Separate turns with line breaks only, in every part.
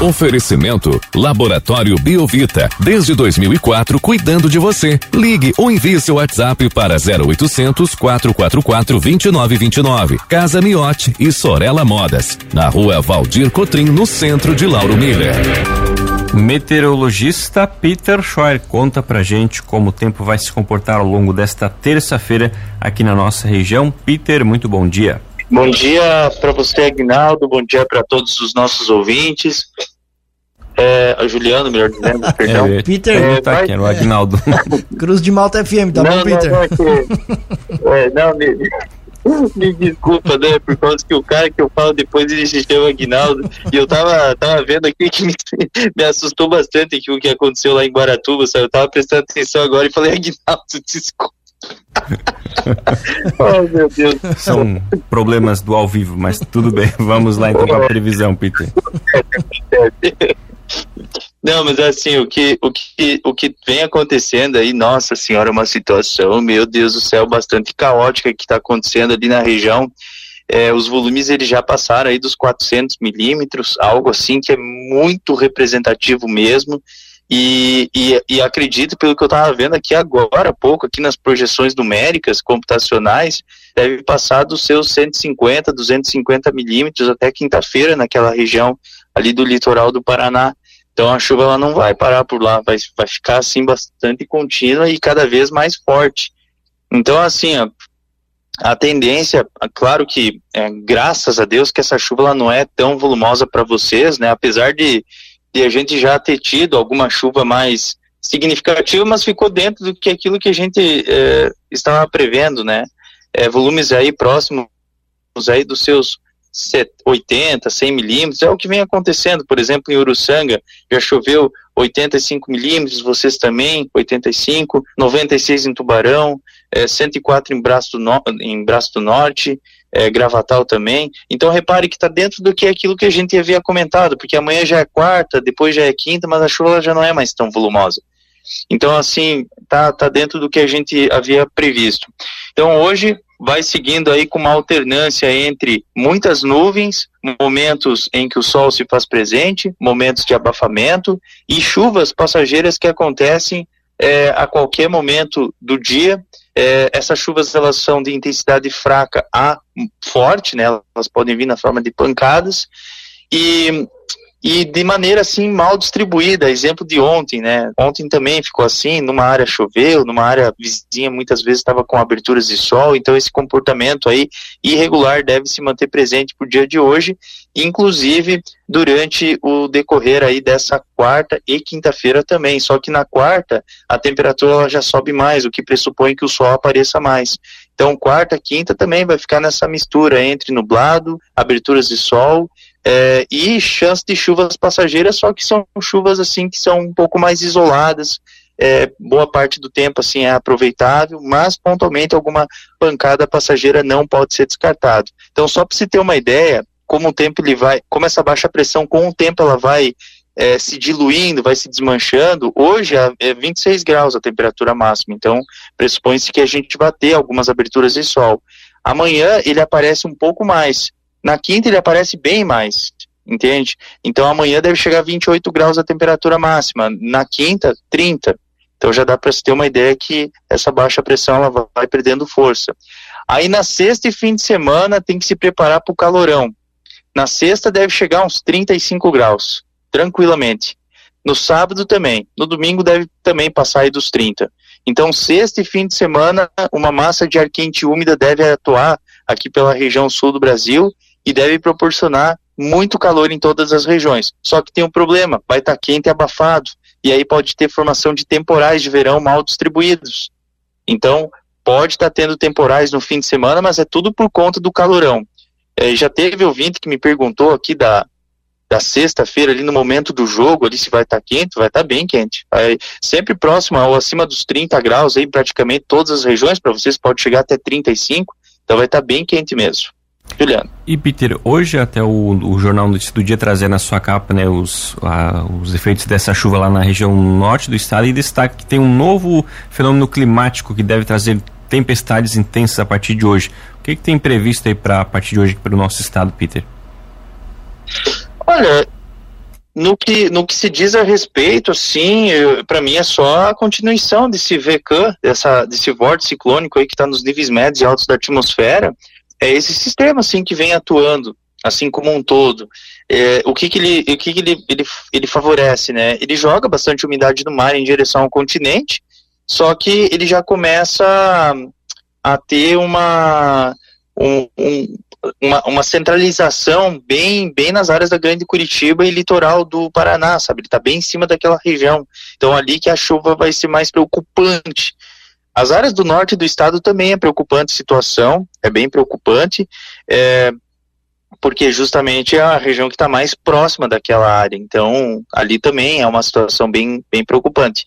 Oferecimento Laboratório Biovita. Desde 2004, cuidando de você. Ligue ou envie seu WhatsApp para 0800 444 2929. Casa Miote e Sorella Modas. Na rua Valdir Cotrim, no centro de Lauro Miller.
Meteorologista Peter Scheuer conta pra gente como o tempo vai se comportar ao longo desta terça-feira aqui na nossa região. Peter, muito bom dia.
Bom dia para você, Agnaldo. Bom dia para todos os nossos ouvintes. É, Juliano, melhor dizendo, perdão.
É,
Peter,
é, tá aqui, era o Agnaldo.
Cruz de Malta FM, tá
não,
bom, Peter?
Não, não, é, não me, me desculpa, né? Por causa que o cara que eu falo depois ele se chama Aguinaldo. E eu tava, tava vendo aqui que me, me assustou bastante aqui o que aconteceu lá em Guaratuba, sabe? Eu tava prestando atenção agora e falei, Aguinaldo, desculpa. oh, meu Deus.
São problemas do ao vivo, mas tudo bem. Vamos lá então para a previsão, Peter.
Não, mas assim, o que, o que, o que vem acontecendo aí, nossa senhora, é uma situação, meu Deus do céu, bastante caótica que está acontecendo ali na região. É, os volumes eles já passaram aí dos 400 milímetros, algo assim que é muito representativo mesmo. E, e, e, acredito, pelo que eu estava vendo aqui agora há pouco, aqui nas projeções numéricas computacionais, deve passar dos seus 150, 250 milímetros até quinta-feira naquela região ali do litoral do Paraná. Então a chuva ela não vai parar por lá, vai, vai ficar assim bastante contínua e cada vez mais forte. Então assim, a tendência, claro que é, graças a Deus que essa chuva ela não é tão volumosa para vocês, né? Apesar de de a gente já ter tido alguma chuva mais significativa, mas ficou dentro do que aquilo que a gente é, estava prevendo, né? É, volumes aí próximos aí dos seus 80, 100 milímetros, é o que vem acontecendo, por exemplo, em Uruçanga, já choveu 85 milímetros, vocês também, 85, 96 em Tubarão, é, 104 em Braço do, no, em Braço do Norte, é, Gravatal também. Então repare que está dentro do que é aquilo que a gente havia comentado, porque amanhã já é quarta, depois já é quinta, mas a chuva já não é mais tão volumosa. Então assim, tá, tá dentro do que a gente havia previsto. Então hoje vai seguindo aí com uma alternância entre muitas nuvens, momentos em que o sol se faz presente, momentos de abafamento e chuvas passageiras que acontecem é, a qualquer momento do dia é, essas chuvas elas são de intensidade fraca a forte, né? Elas podem vir na forma de pancadas e e de maneira assim mal distribuída. Exemplo de ontem, né? Ontem também ficou assim, numa área choveu, numa área vizinha muitas vezes estava com aberturas de sol, então esse comportamento aí irregular deve se manter presente para o dia de hoje, inclusive durante o decorrer aí dessa quarta e quinta-feira também. Só que na quarta a temperatura já sobe mais, o que pressupõe que o sol apareça mais. Então, quarta, quinta também vai ficar nessa mistura entre nublado, aberturas de sol é, e chance de chuvas passageiras, só que são chuvas assim que são um pouco mais isoladas. É, boa parte do tempo assim é aproveitável, mas pontualmente alguma pancada passageira não pode ser descartado. Então, só para se ter uma ideia, como o tempo ele vai, como essa baixa pressão com o tempo ela vai é, se diluindo, vai se desmanchando. Hoje é 26 graus a temperatura máxima, então pressupõe-se que a gente vai ter algumas aberturas de sol. Amanhã ele aparece um pouco mais, na quinta ele aparece bem mais, entende? Então amanhã deve chegar a 28 graus a temperatura máxima, na quinta, 30. Então já dá para se ter uma ideia que essa baixa pressão ela vai perdendo força. Aí na sexta e fim de semana tem que se preparar para o calorão. Na sexta deve chegar uns 35 graus, tranquilamente. No sábado também. No domingo deve também passar aí dos 30. Então, sexta e fim de semana, uma massa de ar quente úmida deve atuar aqui pela região sul do Brasil e deve proporcionar muito calor em todas as regiões. Só que tem um problema, vai estar tá quente e abafado, e aí pode ter formação de temporais de verão mal distribuídos. Então, pode estar tá tendo temporais no fim de semana, mas é tudo por conta do calorão. É, já teve ouvinte que me perguntou aqui da, da sexta-feira, ali no momento do jogo, ali se vai estar tá quente, vai estar tá bem quente. Sempre próximo ou acima dos 30 graus aí, praticamente todas as regiões, para vocês pode chegar até 35, então vai estar tá bem quente mesmo. Juliano.
E Peter, hoje até o, o Jornal Notícias do Dia trazer na sua capa né, os, a, os efeitos dessa chuva lá na região norte do estado e destaca que tem um novo fenômeno climático que deve trazer tempestades intensas a partir de hoje. O que, que tem previsto aí para a partir de hoje para o nosso estado, Peter?
Olha, no que, no que se diz a respeito, assim, para mim é só a continuação desse VCAM, dessa, desse vórtice ciclônico aí que está nos níveis médios e altos da atmosfera, é esse sistema, assim, que vem atuando, assim como um todo. É, o que que, ele, o que, que ele, ele, ele favorece, né? Ele joga bastante umidade no mar em direção ao continente, só que ele já começa a, a ter uma, um, um uma, uma centralização bem, bem nas áreas da Grande Curitiba e litoral do Paraná, sabe? Ele está bem em cima daquela região. Então, ali que a chuva vai ser mais preocupante. As áreas do norte do estado também é preocupante situação, é bem preocupante, é, porque justamente é a região que está mais próxima daquela área. Então, ali também é uma situação bem, bem preocupante.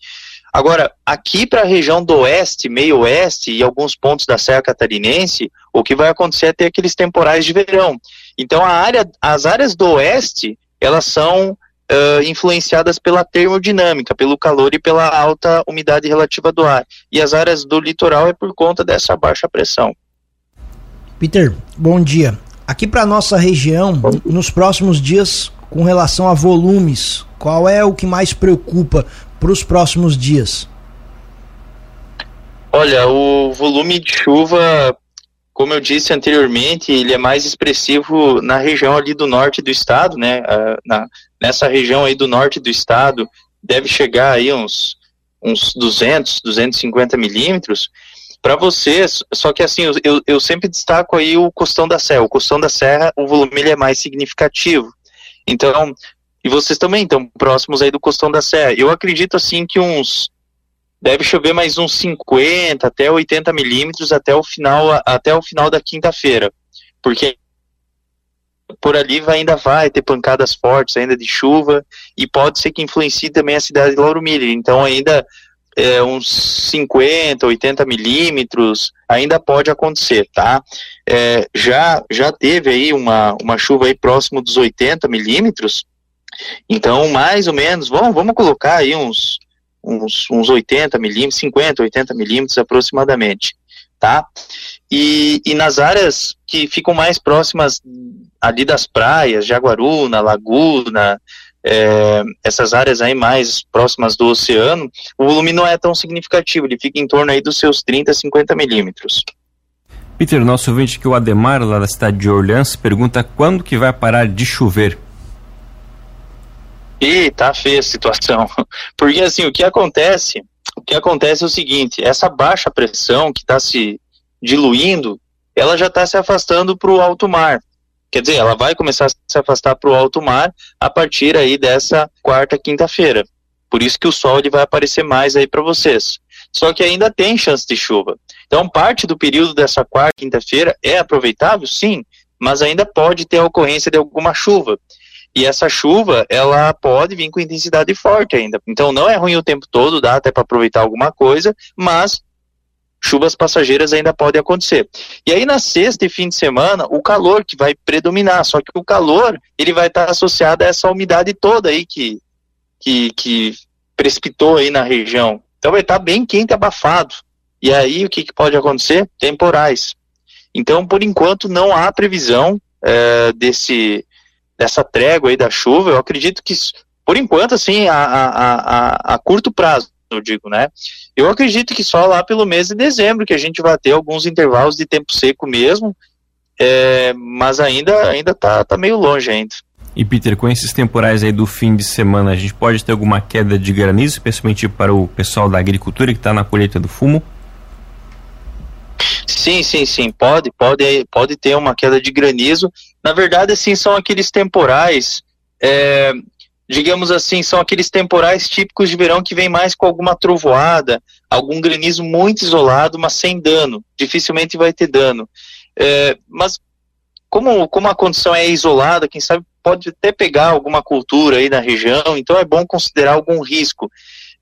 Agora, aqui para a região do oeste, meio oeste e alguns pontos da Serra Catarinense, o que vai acontecer é ter aqueles temporais de verão. Então, a área, as áreas do oeste, elas são uh, influenciadas pela termodinâmica, pelo calor e pela alta umidade relativa do ar. E as áreas do litoral é por conta dessa baixa pressão.
Peter, bom dia. Aqui para nossa região, nos próximos dias, com relação a volumes, qual é o que mais preocupa para os próximos dias?
Olha, o volume de chuva, como eu disse anteriormente, ele é mais expressivo na região ali do norte do estado, né? Uh, na, nessa região aí do norte do estado, deve chegar aí uns, uns 200, 250 milímetros. Para vocês, só que assim, eu, eu sempre destaco aí o Costão da Serra. O Costão da Serra, o volume ele é mais significativo. Então, e vocês também estão próximos aí do Costão da Serra. Eu acredito assim que uns deve chover mais uns 50 até 80 milímetros até o final até o final da quinta-feira, porque por ali vai, ainda vai ter pancadas fortes ainda de chuva e pode ser que influencie também a cidade de Lauro Miller. Então ainda é, uns 50, 80 milímetros ainda pode acontecer, tá? É, já já teve aí uma, uma chuva aí próximo dos 80 milímetros então, mais ou menos, vamos, vamos colocar aí uns, uns, uns 80 milímetros, 50, 80 milímetros aproximadamente, tá? E, e nas áreas que ficam mais próximas ali das praias, Jaguaruna, Laguna, é, essas áreas aí mais próximas do oceano, o volume não é tão significativo, ele fica em torno aí dos seus 30, 50 milímetros.
Peter, nosso ouvinte que o Ademar, lá da cidade de Orleans, pergunta quando que vai parar de chover.
E tá feia a situação. Porque assim, o que acontece, o que acontece é o seguinte, essa baixa pressão que está se diluindo, ela já está se afastando para o alto mar. Quer dizer, ela vai começar a se afastar para o alto mar a partir aí dessa quarta, quinta-feira. Por isso que o sol ele vai aparecer mais aí para vocês. Só que ainda tem chance de chuva. Então, parte do período dessa quarta, quinta-feira é aproveitável, sim, mas ainda pode ter a ocorrência de alguma chuva. E essa chuva, ela pode vir com intensidade forte ainda. Então não é ruim o tempo todo, dá até para aproveitar alguma coisa, mas chuvas passageiras ainda podem acontecer. E aí na sexta e fim de semana, o calor que vai predominar, só que o calor, ele vai estar associado a essa umidade toda aí que, que, que precipitou aí na região. Então vai estar bem quente, abafado. E aí o que, que pode acontecer? Temporais. Então, por enquanto, não há previsão é, desse dessa trégua aí da chuva, eu acredito que, por enquanto, assim, a, a, a, a curto prazo, eu digo, né? Eu acredito que só lá pelo mês de dezembro que a gente vai ter alguns intervalos de tempo seco mesmo, é, mas ainda ainda tá, tá meio longe ainda.
E Peter, com esses temporais aí do fim de semana, a gente pode ter alguma queda de granizo, especialmente para o pessoal da agricultura que está na colheita do fumo?
Sim, sim, sim, pode, pode, pode ter uma queda de granizo. Na verdade, assim, são aqueles temporais, é, digamos assim, são aqueles temporais típicos de verão que vem mais com alguma trovoada, algum granizo muito isolado, mas sem dano. Dificilmente vai ter dano. É, mas como, como a condição é isolada, quem sabe pode até pegar alguma cultura aí na região, então é bom considerar algum risco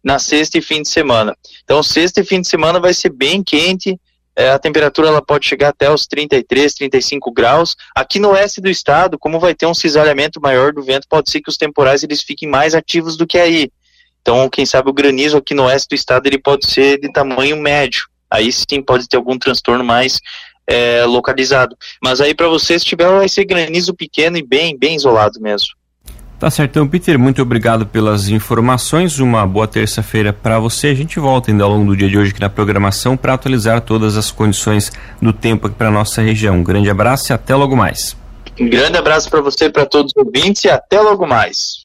na sexta e fim de semana. Então, sexta e fim de semana vai ser bem quente, é, a temperatura ela pode chegar até os 33, 35 graus. Aqui no oeste do estado, como vai ter um cisalhamento maior do vento, pode ser que os temporais eles fiquem mais ativos do que aí. Então, quem sabe o granizo aqui no oeste do estado ele pode ser de tamanho médio. Aí sim pode ter algum transtorno mais é, localizado. Mas aí para você, se tiver, vai ser granizo pequeno e bem, bem isolado mesmo.
Tá certo, então, Peter, muito obrigado pelas informações. Uma boa terça-feira para você. A gente volta ainda ao longo do dia de hoje aqui na programação para atualizar todas as condições do tempo aqui para nossa região. Um grande abraço e até logo mais.
Um grande abraço para você e para todos os ouvintes e até logo mais.